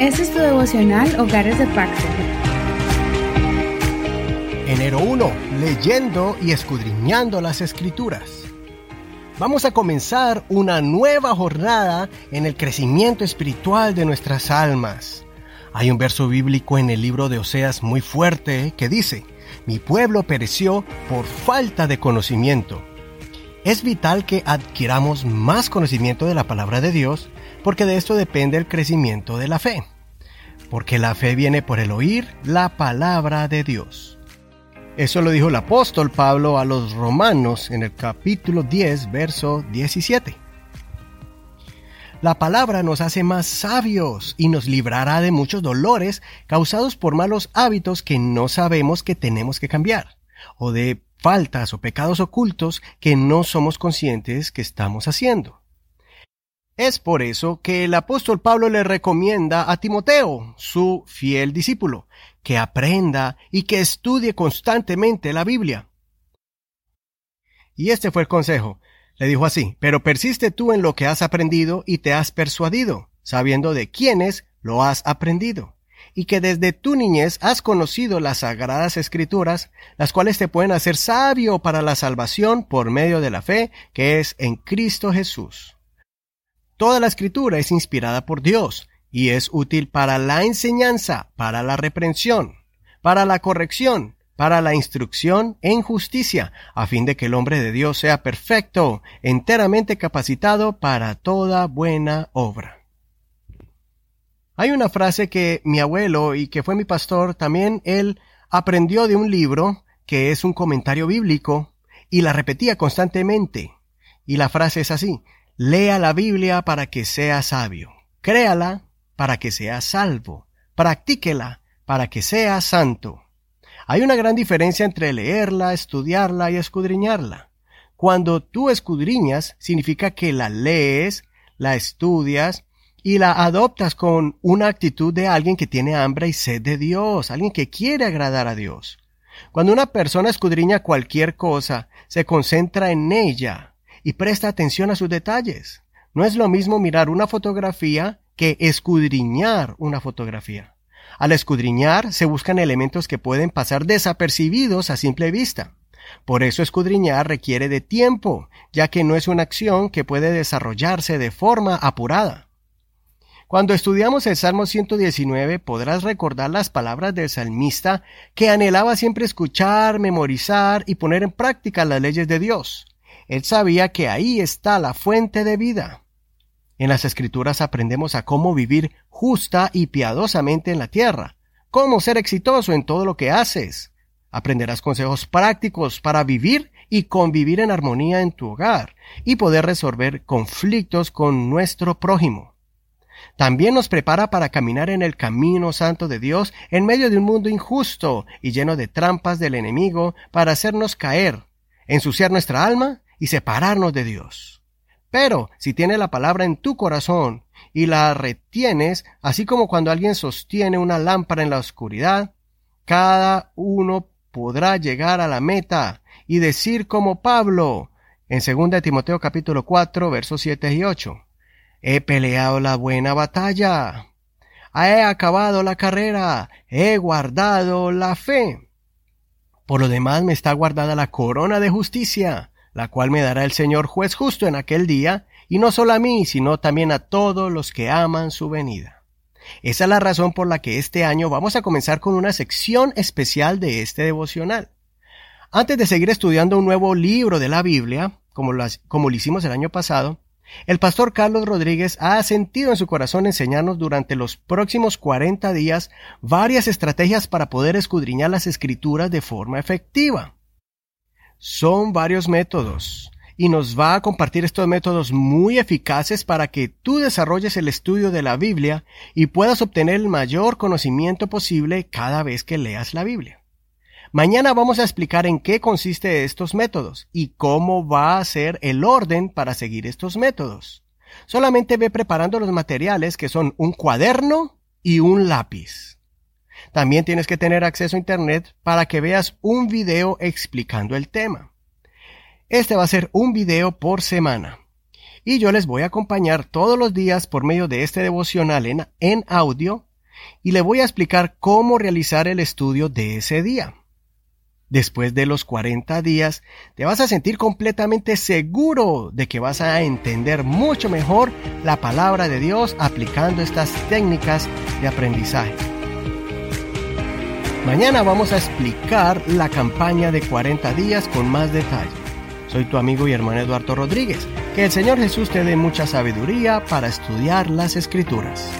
Este es tu devocional Hogares de Pacto. Enero 1. Leyendo y escudriñando las escrituras. Vamos a comenzar una nueva jornada en el crecimiento espiritual de nuestras almas. Hay un verso bíblico en el libro de Oseas muy fuerte que dice, Mi pueblo pereció por falta de conocimiento. Es vital que adquiramos más conocimiento de la palabra de Dios porque de esto depende el crecimiento de la fe. Porque la fe viene por el oír la palabra de Dios. Eso lo dijo el apóstol Pablo a los romanos en el capítulo 10, verso 17. La palabra nos hace más sabios y nos librará de muchos dolores causados por malos hábitos que no sabemos que tenemos que cambiar, o de faltas o pecados ocultos que no somos conscientes que estamos haciendo. Es por eso que el apóstol Pablo le recomienda a Timoteo, su fiel discípulo, que aprenda y que estudie constantemente la Biblia. Y este fue el consejo. Le dijo así, pero persiste tú en lo que has aprendido y te has persuadido, sabiendo de quiénes lo has aprendido, y que desde tu niñez has conocido las sagradas escrituras, las cuales te pueden hacer sabio para la salvación por medio de la fe que es en Cristo Jesús. Toda la escritura es inspirada por Dios y es útil para la enseñanza, para la reprensión, para la corrección, para la instrucción en justicia, a fin de que el hombre de Dios sea perfecto, enteramente capacitado para toda buena obra. Hay una frase que mi abuelo y que fue mi pastor, también él aprendió de un libro que es un comentario bíblico y la repetía constantemente. Y la frase es así, Lea la Biblia para que sea sabio. Créala para que sea salvo. Practíquela para que sea santo. Hay una gran diferencia entre leerla, estudiarla y escudriñarla. Cuando tú escudriñas, significa que la lees, la estudias y la adoptas con una actitud de alguien que tiene hambre y sed de Dios, alguien que quiere agradar a Dios. Cuando una persona escudriña cualquier cosa, se concentra en ella, y presta atención a sus detalles. No es lo mismo mirar una fotografía que escudriñar una fotografía. Al escudriñar se buscan elementos que pueden pasar desapercibidos a simple vista. Por eso escudriñar requiere de tiempo, ya que no es una acción que puede desarrollarse de forma apurada. Cuando estudiamos el Salmo 119 podrás recordar las palabras del salmista que anhelaba siempre escuchar, memorizar y poner en práctica las leyes de Dios. Él sabía que ahí está la fuente de vida. En las escrituras aprendemos a cómo vivir justa y piadosamente en la tierra, cómo ser exitoso en todo lo que haces. Aprenderás consejos prácticos para vivir y convivir en armonía en tu hogar y poder resolver conflictos con nuestro prójimo. También nos prepara para caminar en el camino santo de Dios en medio de un mundo injusto y lleno de trampas del enemigo para hacernos caer, ensuciar nuestra alma y separarnos de Dios. Pero si tienes la palabra en tu corazón y la retienes, así como cuando alguien sostiene una lámpara en la oscuridad, cada uno podrá llegar a la meta y decir como Pablo en 2 Timoteo capítulo 4 versos 7 y 8. He peleado la buena batalla. He acabado la carrera. He guardado la fe. Por lo demás me está guardada la corona de justicia, la cual me dará el Señor juez justo en aquel día, y no solo a mí, sino también a todos los que aman su venida. Esa es la razón por la que este año vamos a comenzar con una sección especial de este devocional. Antes de seguir estudiando un nuevo libro de la Biblia, como, como lo hicimos el año pasado, el pastor Carlos Rodríguez ha sentido en su corazón enseñarnos durante los próximos 40 días varias estrategias para poder escudriñar las escrituras de forma efectiva. Son varios métodos y nos va a compartir estos métodos muy eficaces para que tú desarrolles el estudio de la Biblia y puedas obtener el mayor conocimiento posible cada vez que leas la Biblia. Mañana vamos a explicar en qué consiste estos métodos y cómo va a ser el orden para seguir estos métodos. Solamente ve preparando los materiales que son un cuaderno y un lápiz. También tienes que tener acceso a Internet para que veas un video explicando el tema. Este va a ser un video por semana. Y yo les voy a acompañar todos los días por medio de este devocional en, en audio y le voy a explicar cómo realizar el estudio de ese día. Después de los 40 días, te vas a sentir completamente seguro de que vas a entender mucho mejor la palabra de Dios aplicando estas técnicas de aprendizaje. Mañana vamos a explicar la campaña de 40 días con más detalle. Soy tu amigo y hermano Eduardo Rodríguez. Que el Señor Jesús te dé mucha sabiduría para estudiar las escrituras.